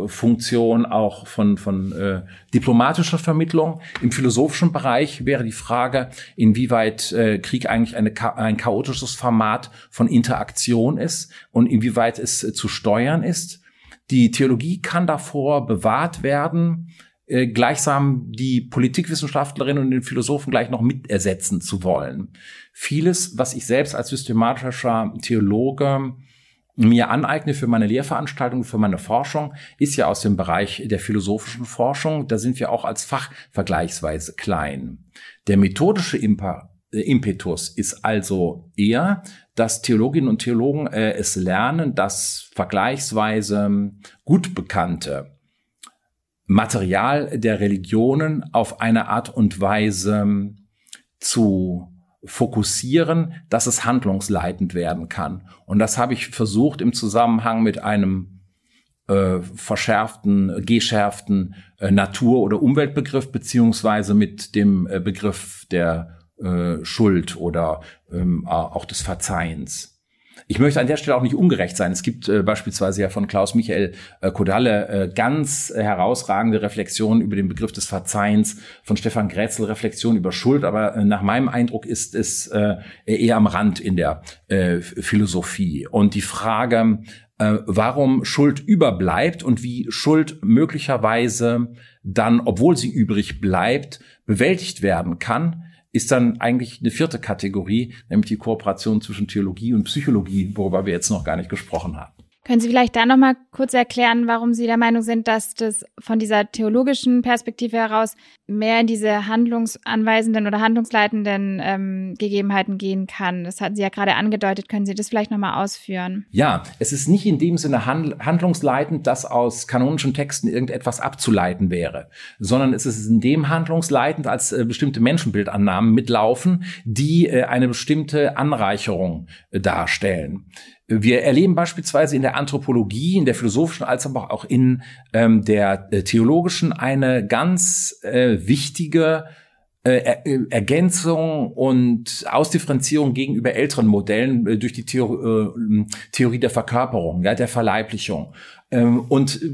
Funktion auch von, von äh, diplomatischer Vermittlung. Im philosophischen Bereich wäre die Frage, inwieweit äh, Krieg eigentlich eine, ein chaotisches Format von Interaktion ist und inwieweit es äh, zu steuern ist. Die Theologie kann davor bewahrt werden, äh, gleichsam die Politikwissenschaftlerinnen und den Philosophen gleich noch mitersetzen zu wollen. Vieles, was ich selbst als systematischer Theologe mir aneigne für meine Lehrveranstaltung, für meine Forschung, ist ja aus dem Bereich der philosophischen Forschung. Da sind wir auch als Fach vergleichsweise klein. Der methodische äh, Impetus ist also eher, dass Theologinnen und Theologen äh, es lernen, das vergleichsweise gut bekannte Material der Religionen auf eine Art und Weise zu fokussieren, dass es handlungsleitend werden kann. Und das habe ich versucht im Zusammenhang mit einem äh, verschärften, geschärften äh, Natur- oder Umweltbegriff beziehungsweise mit dem äh, Begriff der äh, Schuld oder ähm, auch des Verzeihens. Ich möchte an der Stelle auch nicht ungerecht sein. Es gibt äh, beispielsweise ja von Klaus Michael äh, Kodalle äh, ganz herausragende Reflexionen über den Begriff des Verzeihens, von Stefan Grätzl Reflexionen über Schuld, aber äh, nach meinem Eindruck ist es äh, eher am Rand in der äh, Philosophie. Und die Frage, warum Schuld überbleibt und wie Schuld möglicherweise dann, obwohl sie übrig bleibt, bewältigt werden kann, ist dann eigentlich eine vierte Kategorie, nämlich die Kooperation zwischen Theologie und Psychologie, worüber wir jetzt noch gar nicht gesprochen haben.
Können Sie vielleicht da noch mal kurz erklären, warum Sie der Meinung sind, dass das von dieser theologischen Perspektive heraus mehr in diese handlungsanweisenden oder handlungsleitenden ähm, Gegebenheiten gehen kann? Das hatten Sie ja gerade angedeutet. Können Sie das vielleicht noch mal ausführen?
Ja, es ist nicht in dem Sinne handlungsleitend, dass aus kanonischen Texten irgendetwas abzuleiten wäre, sondern es ist in dem handlungsleitend, als äh, bestimmte Menschenbildannahmen mitlaufen, die äh, eine bestimmte Anreicherung äh, darstellen. Wir erleben beispielsweise in der Anthropologie, in der philosophischen als aber auch in ähm, der äh, theologischen eine ganz äh, wichtige äh, äh, Ergänzung und Ausdifferenzierung gegenüber älteren Modellen äh, durch die Theor Theorie der Verkörperung, der Verleiblichung. Ähm, und äh,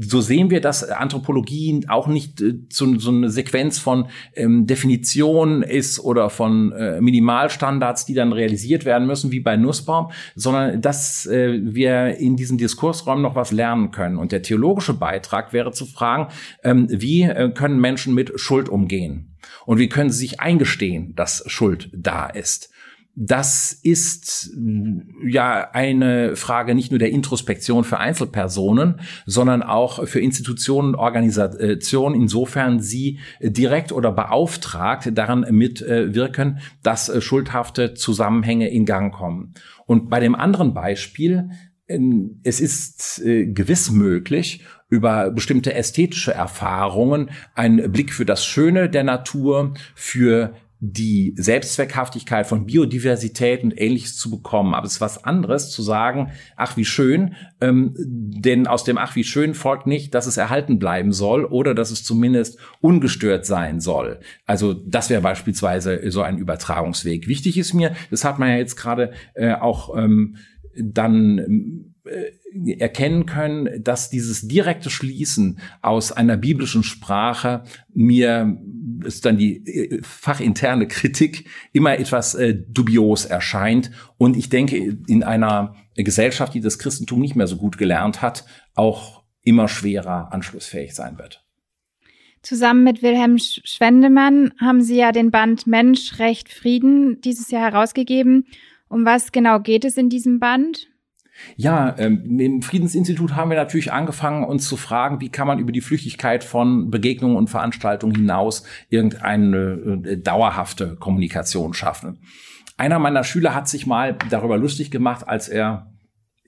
so sehen wir, dass Anthropologie auch nicht äh, so, so eine Sequenz von ähm, Definitionen ist oder von äh, Minimalstandards, die dann realisiert werden müssen, wie bei Nussbaum, sondern dass äh, wir in diesen Diskursräumen noch was lernen können. Und der theologische Beitrag wäre zu fragen, ähm, wie äh, können Menschen mit Schuld umgehen? Und wie können sie sich eingestehen, dass Schuld da ist? Das ist ja eine Frage nicht nur der Introspektion für Einzelpersonen, sondern auch für Institutionen und Organisationen, insofern sie direkt oder beauftragt daran mitwirken, dass äh, schuldhafte Zusammenhänge in Gang kommen. Und bei dem anderen Beispiel, ähm, es ist äh, gewiss möglich, über bestimmte ästhetische Erfahrungen einen Blick für das Schöne der Natur, für die Selbstzweckhaftigkeit von Biodiversität und ähnliches zu bekommen. Aber es ist was anderes zu sagen, ach wie schön, ähm, denn aus dem ach wie schön folgt nicht, dass es erhalten bleiben soll oder dass es zumindest ungestört sein soll. Also das wäre beispielsweise so ein Übertragungsweg. Wichtig ist mir, das hat man ja jetzt gerade äh, auch ähm, dann äh, erkennen können, dass dieses direkte Schließen aus einer biblischen Sprache mir ist dann die äh, fachinterne Kritik immer etwas äh, dubios erscheint und ich denke in einer Gesellschaft, die das Christentum nicht mehr so gut gelernt hat, auch immer schwerer anschlussfähig sein wird.
Zusammen mit Wilhelm Schwendemann haben Sie ja den Band Mensch, Recht, Frieden dieses Jahr herausgegeben. Um was genau geht es in diesem Band?
Ja, ähm, im Friedensinstitut haben wir natürlich angefangen, uns zu fragen, wie kann man über die Flüchtigkeit von Begegnungen und Veranstaltungen hinaus irgendeine äh, dauerhafte Kommunikation schaffen. Einer meiner Schüler hat sich mal darüber lustig gemacht, als er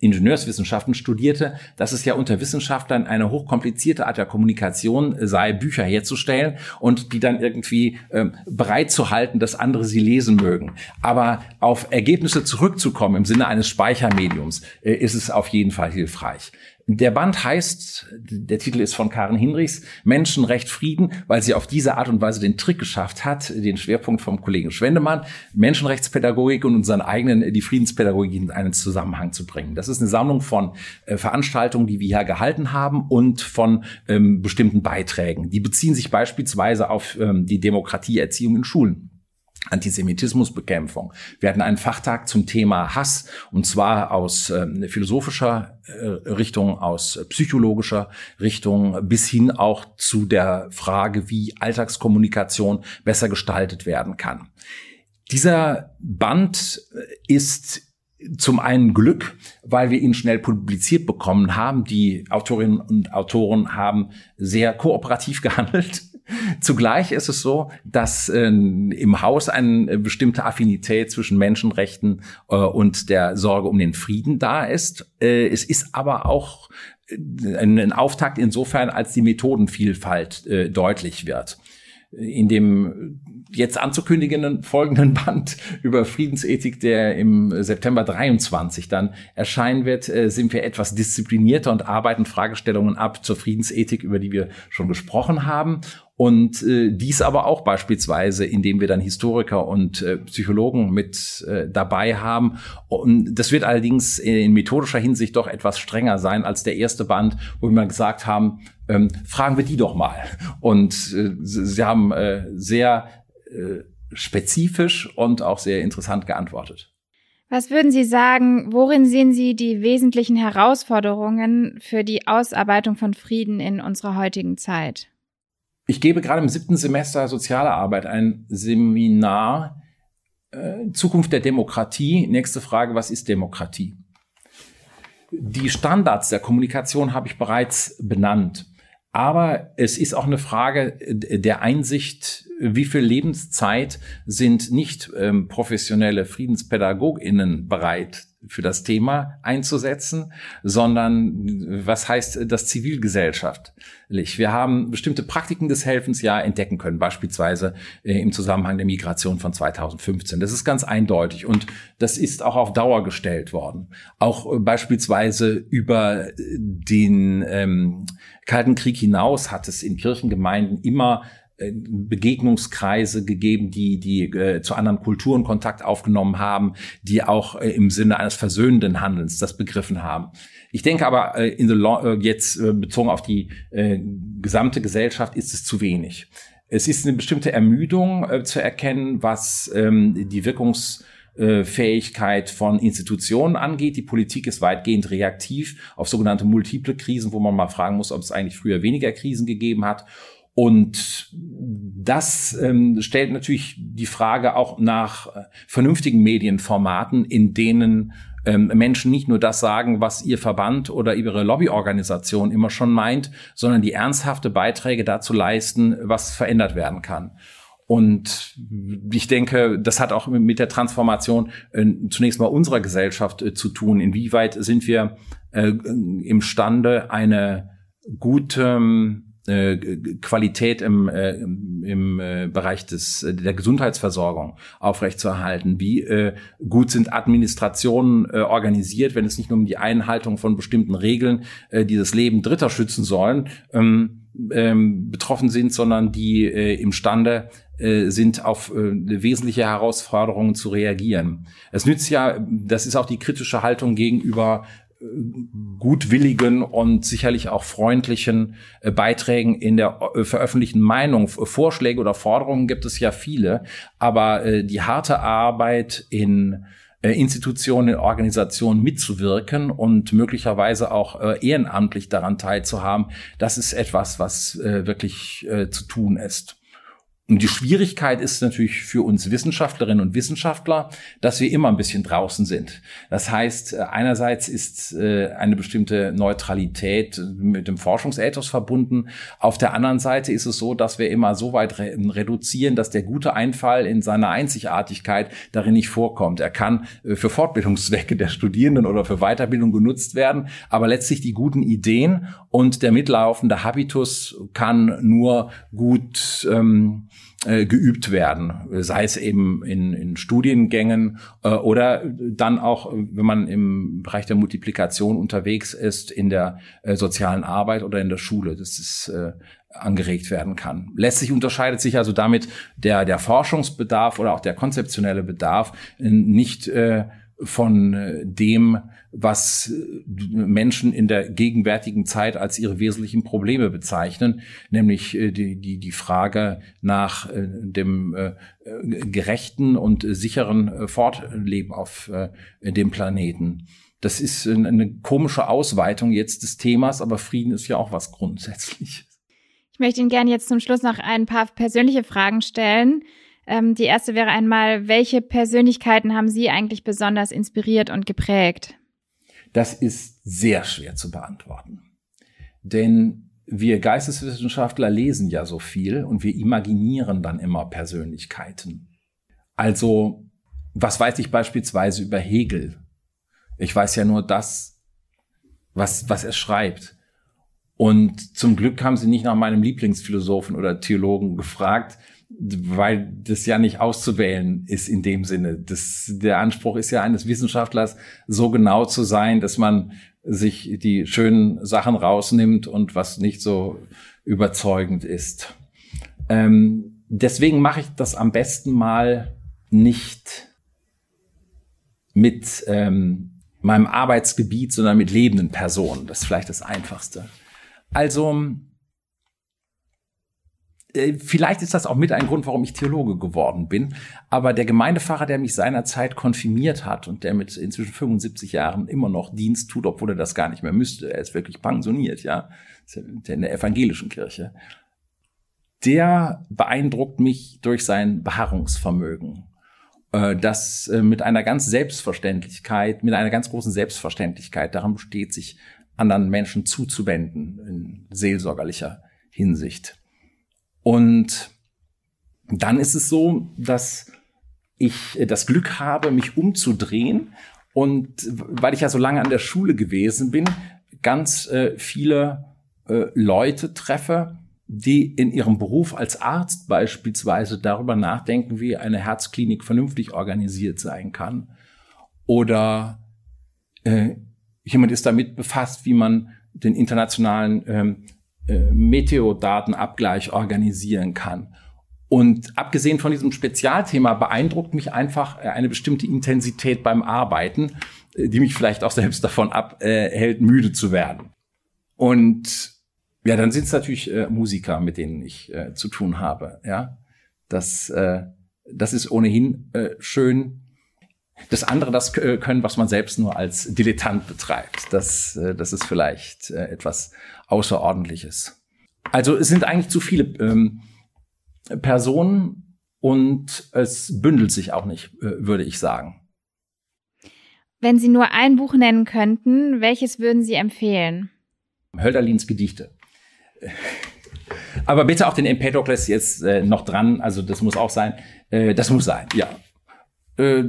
Ingenieurswissenschaften studierte, dass es ja unter Wissenschaftlern eine hochkomplizierte Art der Kommunikation sei, Bücher herzustellen und die dann irgendwie äh, bereit zu halten, dass andere sie lesen mögen. Aber auf Ergebnisse zurückzukommen im Sinne eines Speichermediums äh, ist es auf jeden Fall hilfreich. Der Band heißt, der Titel ist von Karen Hinrichs, Menschenrecht Frieden, weil sie auf diese Art und Weise den Trick geschafft hat, den Schwerpunkt vom Kollegen Schwendemann, Menschenrechtspädagogik und unseren eigenen, die Friedenspädagogik in einen Zusammenhang zu bringen. Das ist eine Sammlung von äh, Veranstaltungen, die wir hier gehalten haben und von ähm, bestimmten Beiträgen. Die beziehen sich beispielsweise auf ähm, die Demokratieerziehung in Schulen. Antisemitismusbekämpfung. Wir hatten einen Fachtag zum Thema Hass und zwar aus äh, philosophischer äh, Richtung, aus psychologischer Richtung bis hin auch zu der Frage, wie Alltagskommunikation besser gestaltet werden kann. Dieser Band ist zum einen Glück, weil wir ihn schnell publiziert bekommen haben. Die Autorinnen und Autoren haben sehr kooperativ [LAUGHS] gehandelt Zugleich ist es so, dass äh, im Haus eine bestimmte Affinität zwischen Menschenrechten äh, und der Sorge um den Frieden da ist. Äh, es ist aber auch äh, ein Auftakt insofern, als die Methodenvielfalt äh, deutlich wird in dem jetzt anzukündigenden folgenden [LAUGHS] Band über Friedensethik, der im September 23 dann erscheinen wird, äh, sind wir etwas disziplinierter und arbeiten Fragestellungen ab zur Friedensethik, über die wir schon gesprochen haben. Und äh, dies aber auch beispielsweise, indem wir dann Historiker und äh, Psychologen mit äh, dabei haben. Und das wird allerdings in methodischer Hinsicht doch etwas strenger sein als der erste Band, wo wir mal gesagt haben, ähm, fragen wir die doch mal. Und äh, sie haben äh, sehr äh, spezifisch und auch sehr interessant geantwortet.
Was würden Sie sagen, worin sehen Sie die wesentlichen Herausforderungen für die Ausarbeitung von Frieden in unserer heutigen Zeit?
Ich gebe gerade im siebten Semester Soziale Arbeit ein Seminar äh, Zukunft der Demokratie. Nächste Frage, was ist Demokratie? Die Standards der Kommunikation habe ich bereits benannt. Aber es ist auch eine Frage der Einsicht, wie viel Lebenszeit sind nicht ähm, professionelle Friedenspädagoginnen bereit für das Thema einzusetzen, sondern was heißt das zivilgesellschaftlich? Wir haben bestimmte Praktiken des Helfens ja entdecken können, beispielsweise äh, im Zusammenhang der Migration von 2015. Das ist ganz eindeutig und das ist auch auf Dauer gestellt worden. Auch äh, beispielsweise über den ähm, Kalten Krieg hinaus hat es in Kirchengemeinden immer äh, Begegnungskreise gegeben, die die äh, zu anderen Kulturen Kontakt aufgenommen haben, die auch äh, im Sinne eines versöhnenden Handelns das begriffen haben. Ich denke aber äh, in the long, äh, jetzt äh, bezogen auf die äh, gesamte Gesellschaft ist es zu wenig. Es ist eine bestimmte Ermüdung äh, zu erkennen, was ähm, die Wirkungs Fähigkeit von Institutionen angeht. Die Politik ist weitgehend reaktiv auf sogenannte multiple Krisen, wo man mal fragen muss, ob es eigentlich früher weniger Krisen gegeben hat. Und das ähm, stellt natürlich die Frage auch nach äh, vernünftigen Medienformaten, in denen ähm, Menschen nicht nur das sagen, was ihr Verband oder ihre Lobbyorganisation immer schon meint, sondern die ernsthafte Beiträge dazu leisten, was verändert werden kann. Und ich denke, das hat auch mit der Transformation äh, zunächst mal unserer Gesellschaft äh, zu tun. Inwieweit sind wir äh, imstande, eine gute ähm, äh, Qualität im, äh, im äh, Bereich des, äh, der Gesundheitsversorgung aufrechtzuerhalten? Wie äh, gut sind Administrationen äh, organisiert, wenn es nicht nur um die Einhaltung von bestimmten Regeln, äh, die das Leben Dritter schützen sollen, ähm, ähm, betroffen sind, sondern die äh, imstande äh, sind, auf äh, wesentliche Herausforderungen zu reagieren. Es nützt ja, das ist auch die kritische Haltung gegenüber gutwilligen und sicherlich auch freundlichen äh, Beiträgen in der äh, veröffentlichten Meinung. Vorschläge oder Forderungen gibt es ja viele, aber äh, die harte Arbeit in Institutionen, in Organisationen mitzuwirken und möglicherweise auch ehrenamtlich daran teilzuhaben, das ist etwas, was wirklich zu tun ist. Und die Schwierigkeit ist natürlich für uns Wissenschaftlerinnen und Wissenschaftler, dass wir immer ein bisschen draußen sind. Das heißt, äh, einerseits ist äh, eine bestimmte Neutralität mit dem Forschungsethos verbunden. Auf der anderen Seite ist es so, dass wir immer so weit reduzieren, dass der gute Einfall in seiner Einzigartigkeit darin nicht vorkommt. Er kann äh, für Fortbildungszwecke der Studierenden oder für Weiterbildung genutzt werden, aber letztlich die guten Ideen und der mitlaufende Habitus kann nur gut ähm, äh, geübt werden, sei es eben in, in Studiengängen äh, oder dann auch, wenn man im Bereich der Multiplikation unterwegs ist, in der äh, sozialen Arbeit oder in der Schule, dass es äh, angeregt werden kann. Letztlich unterscheidet sich also damit der, der Forschungsbedarf oder auch der konzeptionelle Bedarf nicht äh, von äh, dem, was äh, Menschen in der gegenwärtigen Zeit als ihre wesentlichen Probleme bezeichnen, nämlich äh, die, die, die Frage nach dem gerechten und sicheren Fortleben auf dem Planeten. Das ist eine komische Ausweitung jetzt des Themas, aber Frieden ist ja auch was Grundsätzliches.
Ich möchte Ihnen gerne jetzt zum Schluss noch ein paar persönliche Fragen stellen. Ähm, die erste wäre einmal, welche Persönlichkeiten haben Sie eigentlich besonders inspiriert und geprägt?
Das ist sehr schwer zu beantworten. Denn wir Geisteswissenschaftler lesen ja so viel und wir imaginieren dann immer Persönlichkeiten. Also, was weiß ich beispielsweise über Hegel? Ich weiß ja nur das, was, was er schreibt. Und zum Glück haben sie nicht nach meinem Lieblingsphilosophen oder Theologen gefragt, weil das ja nicht auszuwählen ist in dem Sinne. Das, der Anspruch ist ja eines Wissenschaftlers, so genau zu sein, dass man sich die schönen Sachen rausnimmt und was nicht so überzeugend ist. Ähm, deswegen mache ich das am besten mal nicht mit ähm, meinem Arbeitsgebiet, sondern mit lebenden Personen. Das ist vielleicht das Einfachste. Also vielleicht ist das auch mit ein Grund, warum ich Theologe geworden bin. Aber der Gemeindepfarrer, der mich seinerzeit konfirmiert hat und der mit inzwischen 75 Jahren immer noch Dienst tut, obwohl er das gar nicht mehr müsste, er ist wirklich pensioniert, ja, in der evangelischen Kirche, der beeindruckt mich durch sein Beharrungsvermögen äh, das äh, mit einer ganz Selbstverständlichkeit, mit einer ganz großen Selbstverständlichkeit daran besteht, sich anderen Menschen zuzuwenden in seelsorgerlicher Hinsicht. Und dann ist es so, dass ich das Glück habe, mich umzudrehen und weil ich ja so lange an der Schule gewesen bin, ganz äh, viele äh, Leute treffe, die in ihrem Beruf als Arzt beispielsweise darüber nachdenken, wie eine Herzklinik vernünftig organisiert sein kann. Oder äh, jemand ist damit befasst, wie man den internationalen ähm, äh, Meteodatenabgleich organisieren kann. Und abgesehen von diesem Spezialthema beeindruckt mich einfach äh, eine bestimmte Intensität beim Arbeiten, äh, die mich vielleicht auch selbst davon abhält, müde zu werden. Und ja, dann sind es natürlich äh, Musiker, mit denen ich äh, zu tun habe. Ja, das, äh, das ist ohnehin schön. Das andere, das können, was man selbst nur als Dilettant betreibt. Das, äh, das ist vielleicht äh, etwas Außerordentliches. Also es sind eigentlich zu viele ähm, Personen und es bündelt sich auch nicht, äh, würde ich sagen.
Wenn Sie nur ein Buch nennen könnten, welches würden Sie empfehlen?
Hölderlins Gedichte. Aber bitte auch den Empedokles jetzt äh, noch dran, also das muss auch sein. Äh, das muss sein, ja. Äh,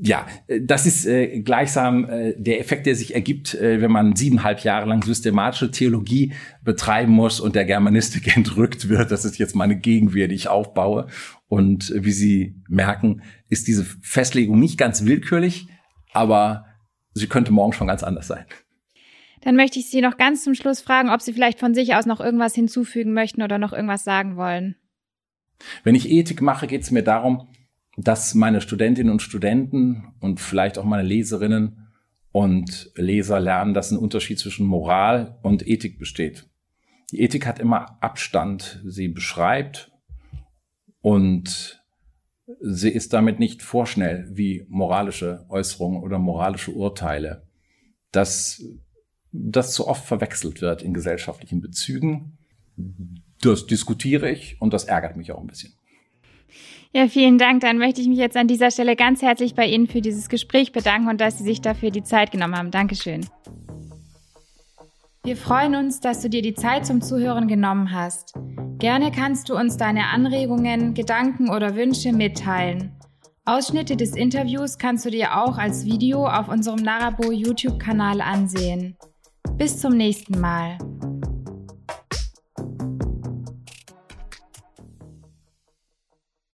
ja, äh, das ist äh, gleichsam äh, der Effekt, der sich ergibt, äh, wenn man siebeneinhalb Jahre lang systematische Theologie betreiben muss und der Germanistik [LAUGHS] entrückt wird. Das ist jetzt meine Gegenwehr, die ich aufbaue. Und äh, wie Sie merken, ist diese Festlegung nicht ganz willkürlich, aber sie könnte morgen schon ganz anders sein.
Dann möchte ich Sie noch ganz zum Schluss fragen, ob Sie vielleicht von sich aus noch irgendwas hinzufügen möchten oder noch irgendwas sagen wollen.
Wenn ich Ethik mache, geht es mir darum, dass meine Studentinnen und Studenten und vielleicht auch meine Leserinnen und Leser lernen, dass ein Unterschied zwischen Moral und Ethik besteht. Die Ethik hat immer Abstand. Sie beschreibt und sie ist damit nicht vorschnell wie moralische Äußerungen oder moralische Urteile. Dass das zu oft verwechselt wird in gesellschaftlichen Bezügen, das diskutiere ich und das ärgert mich auch ein bisschen.
Ja, vielen Dank. Dann möchte ich mich jetzt an dieser Stelle ganz herzlich bei Ihnen für dieses Gespräch bedanken und dass Sie sich dafür die Zeit genommen haben. Dankeschön. Wir freuen uns, dass du dir die Zeit zum Zuhören genommen hast. Gerne kannst du uns deine Anregungen, Gedanken oder Wünsche mitteilen. Ausschnitte des Interviews kannst du dir auch als Video auf unserem Narabo YouTube-Kanal ansehen. Bis zum nächsten Mal.